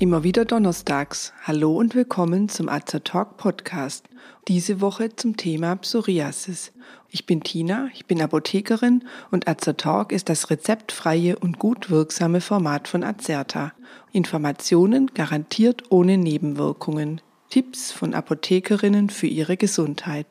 Immer wieder donnerstags. Hallo und willkommen zum Azer Talk Podcast. Diese Woche zum Thema Psoriasis. Ich bin Tina, ich bin Apothekerin und Azer Talk ist das rezeptfreie und gut wirksame Format von Azerta. Informationen garantiert ohne Nebenwirkungen. Tipps von Apothekerinnen für ihre Gesundheit.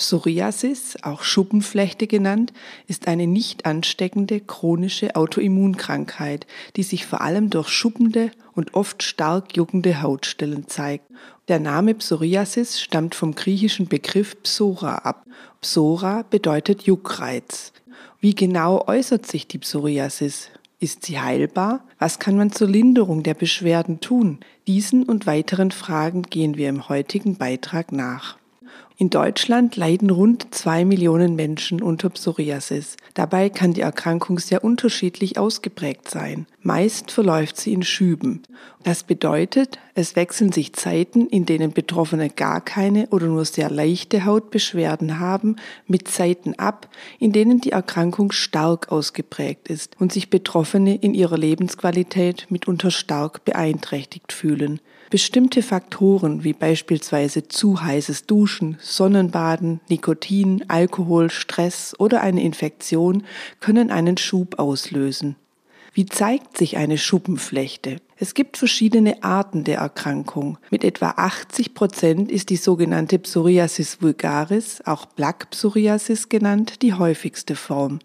Psoriasis, auch Schuppenflechte genannt, ist eine nicht ansteckende chronische Autoimmunkrankheit, die sich vor allem durch schuppende und oft stark juckende Hautstellen zeigt. Der Name Psoriasis stammt vom griechischen Begriff Psora ab. Psora bedeutet Juckreiz. Wie genau äußert sich die Psoriasis? Ist sie heilbar? Was kann man zur Linderung der Beschwerden tun? Diesen und weiteren Fragen gehen wir im heutigen Beitrag nach. In Deutschland leiden rund zwei Millionen Menschen unter Psoriasis. Dabei kann die Erkrankung sehr unterschiedlich ausgeprägt sein. Meist verläuft sie in Schüben. Das bedeutet, es wechseln sich Zeiten, in denen Betroffene gar keine oder nur sehr leichte Hautbeschwerden haben, mit Zeiten ab, in denen die Erkrankung stark ausgeprägt ist und sich Betroffene in ihrer Lebensqualität mitunter stark beeinträchtigt fühlen. Bestimmte Faktoren wie beispielsweise zu heißes Duschen, Sonnenbaden, Nikotin, Alkohol, Stress oder eine Infektion können einen Schub auslösen. Wie zeigt sich eine Schuppenflechte? Es gibt verschiedene Arten der Erkrankung. Mit etwa 80 Prozent ist die sogenannte Psoriasis vulgaris, auch Plaque Psoriasis genannt, die häufigste Form.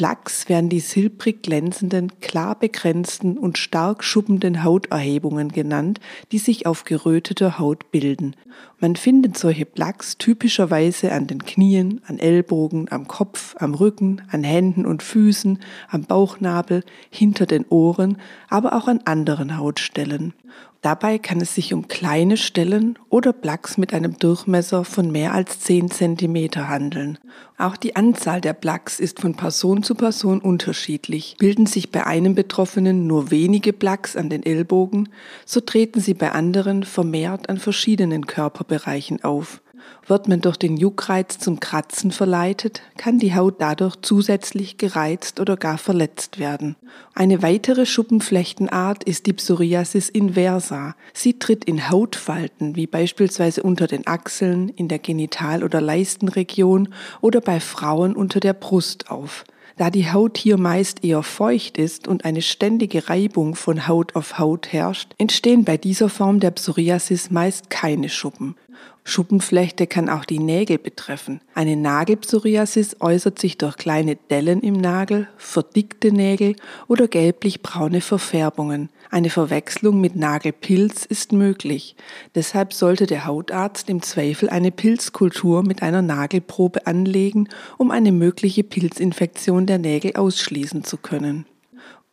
Plaques werden die silbrig glänzenden, klar begrenzten und stark schuppenden Hauterhebungen genannt, die sich auf geröteter Haut bilden. Man findet solche Plaques typischerweise an den Knien, an Ellbogen, am Kopf, am Rücken, an Händen und Füßen, am Bauchnabel, hinter den Ohren, aber auch an anderen Hautstellen. Dabei kann es sich um kleine Stellen oder Plaques mit einem Durchmesser von mehr als 10 cm handeln. Auch die Anzahl der Plaques ist von Person zu Person unterschiedlich. Bilden sich bei einem Betroffenen nur wenige Plaques an den Ellbogen, so treten sie bei anderen vermehrt an verschiedenen Körperbereichen auf. Wird man durch den Juckreiz zum Kratzen verleitet, kann die Haut dadurch zusätzlich gereizt oder gar verletzt werden. Eine weitere Schuppenflechtenart ist die Psoriasis inversa. Sie tritt in Hautfalten, wie beispielsweise unter den Achseln, in der Genital- oder Leistenregion oder bei Frauen unter der Brust auf. Da die Haut hier meist eher feucht ist und eine ständige Reibung von Haut auf Haut herrscht, entstehen bei dieser Form der Psoriasis meist keine Schuppen. Schuppenflechte kann auch die Nägel betreffen. Eine Nagelpsoriasis äußert sich durch kleine Dellen im Nagel, verdickte Nägel oder gelblich-braune Verfärbungen. Eine Verwechslung mit Nagelpilz ist möglich. Deshalb sollte der Hautarzt im Zweifel eine Pilzkultur mit einer Nagelprobe anlegen, um eine mögliche Pilzinfektion der Nägel ausschließen zu können.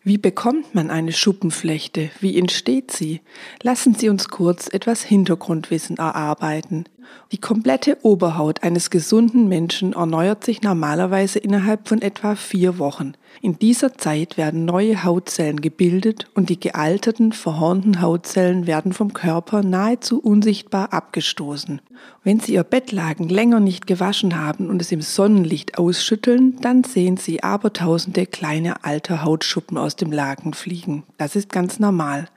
Wie bekommt man eine Schuppenflechte? Wie entsteht sie? Lassen Sie uns kurz etwas Hintergrundwissen erarbeiten. Die komplette Oberhaut eines gesunden Menschen erneuert sich normalerweise innerhalb von etwa vier Wochen. In dieser Zeit werden neue Hautzellen gebildet und die gealterten, verhornten Hautzellen werden vom Körper nahezu unsichtbar abgestoßen. Wenn Sie Ihr Bettlaken länger nicht gewaschen haben und es im Sonnenlicht ausschütteln, dann sehen Sie abertausende kleine alte Hautschuppen aus dem Laken fliegen. Das ist ganz normal.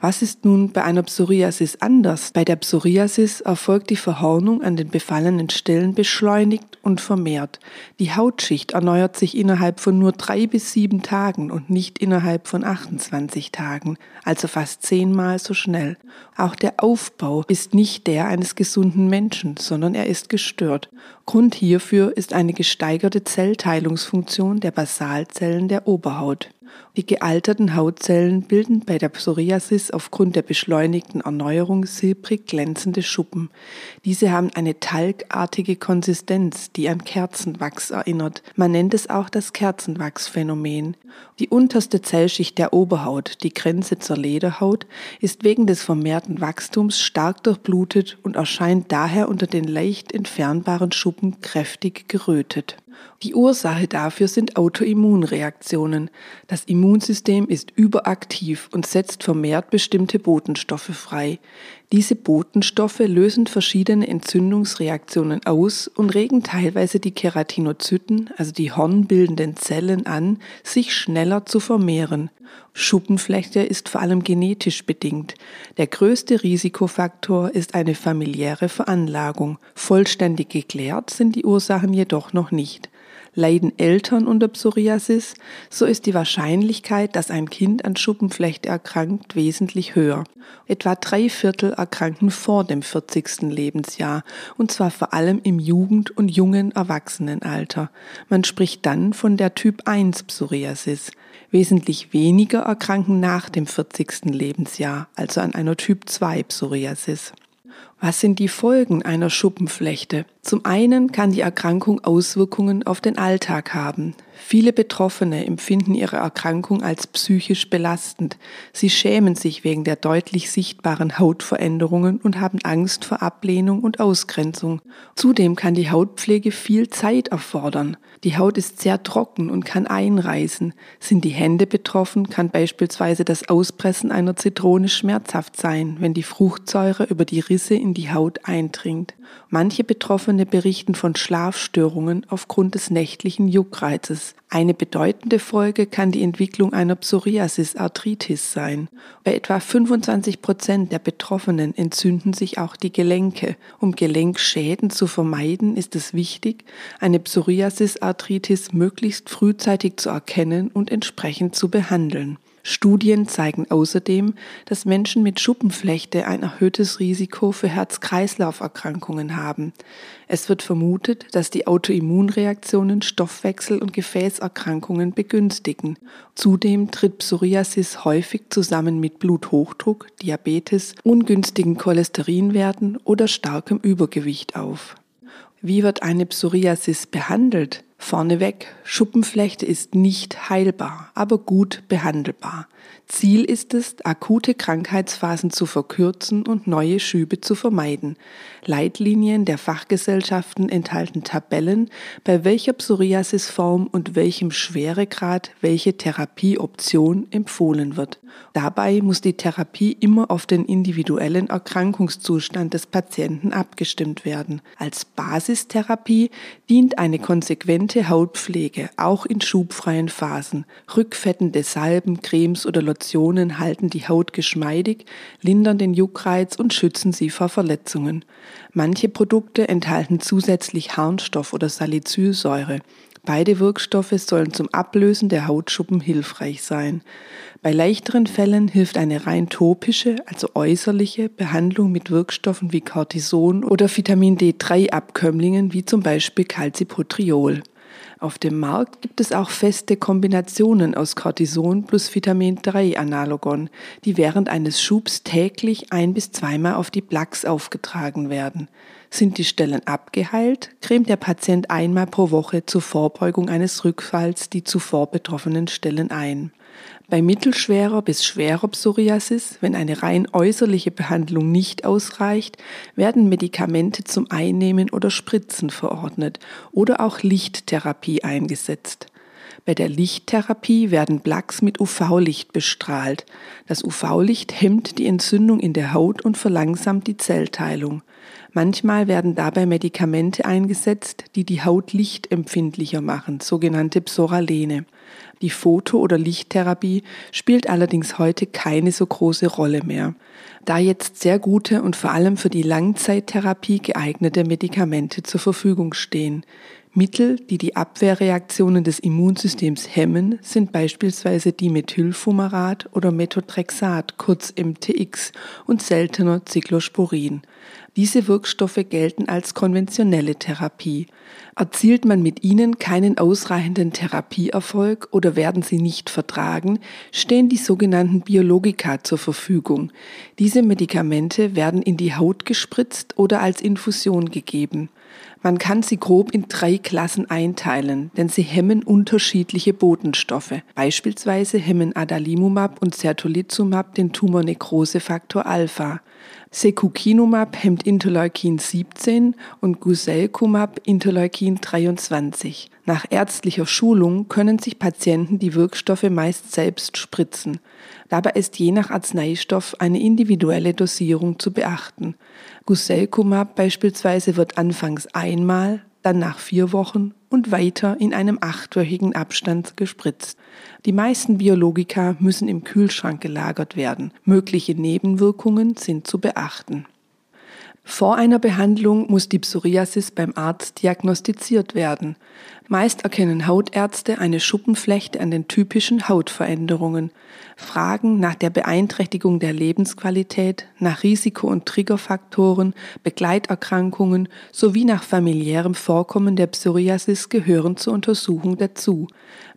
Was ist nun bei einer Psoriasis anders? Bei der Psoriasis erfolgt die Verhornung an den befallenen Stellen beschleunigt und vermehrt. Die Hautschicht erneuert sich innerhalb von nur drei bis sieben Tagen und nicht innerhalb von 28 Tagen, also fast zehnmal so schnell. Auch der Aufbau ist nicht der eines gesunden Menschen, sondern er ist gestört. Grund hierfür ist eine gesteigerte Zellteilungsfunktion der Basalzellen der Oberhaut. Die gealterten Hautzellen bilden bei der Psoriasis aufgrund der beschleunigten Erneuerung silbrig glänzende Schuppen. Diese haben eine talgartige Konsistenz, die an Kerzenwachs erinnert. Man nennt es auch das Kerzenwachsphänomen. Die unterste Zellschicht der Oberhaut, die Grenze zur Lederhaut, ist wegen des vermehrten Wachstums stark durchblutet und erscheint daher unter den leicht entfernbaren Schuppen kräftig gerötet. Die Ursache dafür sind Autoimmunreaktionen. Das Immunsystem ist überaktiv und setzt vermehrt bestimmte Botenstoffe frei. Diese Botenstoffe lösen verschiedene Entzündungsreaktionen aus und regen teilweise die Keratinozyten, also die hornbildenden Zellen an, sich schneller zu vermehren. Schuppenflechte ist vor allem genetisch bedingt. Der größte Risikofaktor ist eine familiäre Veranlagung. Vollständig geklärt sind die Ursachen jedoch noch nicht. Leiden Eltern unter Psoriasis, so ist die Wahrscheinlichkeit, dass ein Kind an Schuppenflechte erkrankt, wesentlich höher. Etwa drei Viertel erkranken vor dem 40. Lebensjahr, und zwar vor allem im Jugend- und jungen Erwachsenenalter. Man spricht dann von der Typ 1 Psoriasis. Wesentlich weniger erkranken nach dem 40. Lebensjahr, also an einer Typ 2 Psoriasis. Was sind die Folgen einer Schuppenflechte? Zum einen kann die Erkrankung Auswirkungen auf den Alltag haben. Viele Betroffene empfinden ihre Erkrankung als psychisch belastend. Sie schämen sich wegen der deutlich sichtbaren Hautveränderungen und haben Angst vor Ablehnung und Ausgrenzung. Zudem kann die Hautpflege viel Zeit erfordern. Die Haut ist sehr trocken und kann einreißen. Sind die Hände betroffen, kann beispielsweise das Auspressen einer Zitrone schmerzhaft sein, wenn die Fruchtsäure über die Risse in die Haut eindringt. Manche Betroffene berichten von Schlafstörungen aufgrund des nächtlichen Juckreizes. Eine bedeutende Folge kann die Entwicklung einer Psoriasis-Arthritis sein. Bei etwa 25 Prozent der Betroffenen entzünden sich auch die Gelenke. Um Gelenkschäden zu vermeiden, ist es wichtig, eine Psoriasis-Arthritis möglichst frühzeitig zu erkennen und entsprechend zu behandeln. Studien zeigen außerdem, dass Menschen mit Schuppenflechte ein erhöhtes Risiko für Herz-Kreislauf-Erkrankungen haben. Es wird vermutet, dass die Autoimmunreaktionen Stoffwechsel- und Gefäßerkrankungen begünstigen. Zudem tritt Psoriasis häufig zusammen mit Bluthochdruck, Diabetes, ungünstigen Cholesterinwerten oder starkem Übergewicht auf. Wie wird eine Psoriasis behandelt? Vorneweg, Schuppenflechte ist nicht heilbar, aber gut behandelbar. Ziel ist es, akute Krankheitsphasen zu verkürzen und neue Schübe zu vermeiden. Leitlinien der Fachgesellschaften enthalten Tabellen, bei welcher Psoriasisform und welchem Schweregrad welche Therapieoption empfohlen wird. Dabei muss die Therapie immer auf den individuellen Erkrankungszustand des Patienten abgestimmt werden. Als Basistherapie dient eine konsequente Hautpflege, auch in schubfreien Phasen. Rückfettende Salben, Cremes oder Lotionen halten die Haut geschmeidig, lindern den Juckreiz und schützen sie vor Verletzungen. Manche Produkte enthalten zusätzlich Harnstoff oder Salicylsäure. Beide Wirkstoffe sollen zum Ablösen der Hautschuppen hilfreich sein. Bei leichteren Fällen hilft eine rein topische, also äußerliche Behandlung mit Wirkstoffen wie Cortison oder Vitamin D3-Abkömmlingen wie zum Beispiel Calcipotriol. Auf dem Markt gibt es auch feste Kombinationen aus Cortison plus Vitamin 3 Analogon, die während eines Schubs täglich ein bis zweimal auf die Plaques aufgetragen werden. Sind die Stellen abgeheilt, cremt der Patient einmal pro Woche zur Vorbeugung eines Rückfalls die zuvor betroffenen Stellen ein. Bei mittelschwerer bis schwerer Psoriasis, wenn eine rein äußerliche Behandlung nicht ausreicht, werden Medikamente zum Einnehmen oder Spritzen verordnet oder auch Lichttherapie eingesetzt. Bei der Lichttherapie werden Plaques mit UV-Licht bestrahlt. Das UV-Licht hemmt die Entzündung in der Haut und verlangsamt die Zellteilung. Manchmal werden dabei Medikamente eingesetzt, die die Haut lichtempfindlicher machen, sogenannte Psoralene. Die Foto- oder Lichttherapie spielt allerdings heute keine so große Rolle mehr, da jetzt sehr gute und vor allem für die Langzeittherapie geeignete Medikamente zur Verfügung stehen. Mittel, die die Abwehrreaktionen des Immunsystems hemmen, sind beispielsweise Dimethylfumarat oder Methotrexat, kurz MTX, und seltener Cyclosporin. Diese Wirkstoffe gelten als konventionelle Therapie. Erzielt man mit ihnen keinen ausreichenden Therapieerfolg oder werden sie nicht vertragen, stehen die sogenannten Biologika zur Verfügung. Diese Medikamente werden in die Haut gespritzt oder als Infusion gegeben. Man kann sie grob in drei Klassen einteilen, denn sie hemmen unterschiedliche Botenstoffe. Beispielsweise hemmen Adalimumab und Certolizumab den Tumornekrosefaktor Alpha. Secukinumab hemmt Interleukin 17 und Guselkumab Interleukin 23. Nach ärztlicher Schulung können sich Patienten die Wirkstoffe meist selbst spritzen. Dabei ist je nach Arzneistoff eine individuelle Dosierung zu beachten. Guselkumab beispielsweise wird anfangs einmal, dann nach vier Wochen und weiter in einem achtwöchigen Abstand gespritzt. Die meisten Biologika müssen im Kühlschrank gelagert werden. Mögliche Nebenwirkungen sind zu beachten. Vor einer Behandlung muss die Psoriasis beim Arzt diagnostiziert werden. Meist erkennen Hautärzte eine Schuppenflechte an den typischen Hautveränderungen. Fragen nach der Beeinträchtigung der Lebensqualität, nach Risiko- und Triggerfaktoren, Begleiterkrankungen sowie nach familiärem Vorkommen der Psoriasis gehören zur Untersuchung dazu.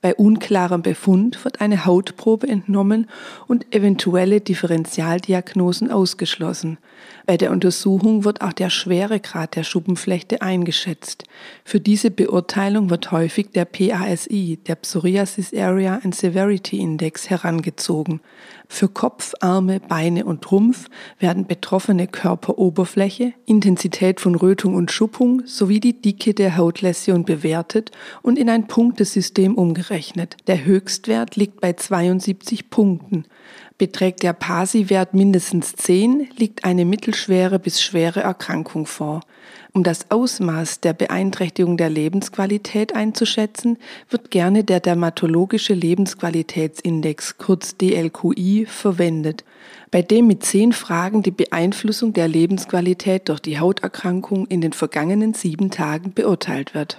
Bei unklarem Befund wird eine Hautprobe entnommen und eventuelle Differentialdiagnosen ausgeschlossen. Bei der Untersuchung wird auch der Schweregrad der Schuppenflechte eingeschätzt. Für diese Beurteilung wird häufig der PASI, der Psoriasis Area and Severity Index, herangezogen. Für Kopf, Arme, Beine und Rumpf werden betroffene Körperoberfläche, Intensität von Rötung und Schuppung sowie die Dicke der Hautläsion bewertet und in ein Punktesystem umgerechnet. Der Höchstwert liegt bei 72 Punkten. Beträgt der PASI-Wert mindestens 10, liegt eine mittelschwere bis schwere Erkrankung vor. Um das Ausmaß der Beeinträchtigung der Lebensqualität einzuschätzen, wird gerne der dermatologische Lebensqualitätsindex, kurz DLQI, verwendet, bei dem mit zehn Fragen die Beeinflussung der Lebensqualität durch die Hauterkrankung in den vergangenen sieben Tagen beurteilt wird.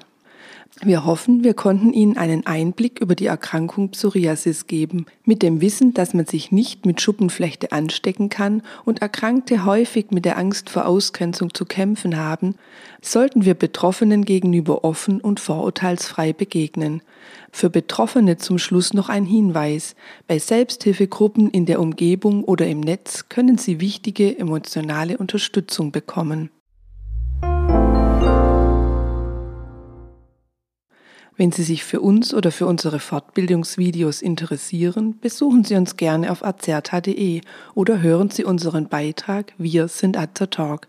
Wir hoffen, wir konnten Ihnen einen Einblick über die Erkrankung Psoriasis geben, mit dem Wissen, dass man sich nicht mit Schuppenflechte anstecken kann und Erkrankte häufig mit der Angst vor Ausgrenzung zu kämpfen haben, sollten wir Betroffenen gegenüber offen und vorurteilsfrei begegnen. Für Betroffene zum Schluss noch ein Hinweis. Bei Selbsthilfegruppen in der Umgebung oder im Netz können Sie wichtige emotionale Unterstützung bekommen. Wenn Sie sich für uns oder für unsere Fortbildungsvideos interessieren, besuchen Sie uns gerne auf azerta.de oder hören Sie unseren Beitrag Wir sind Azertalk.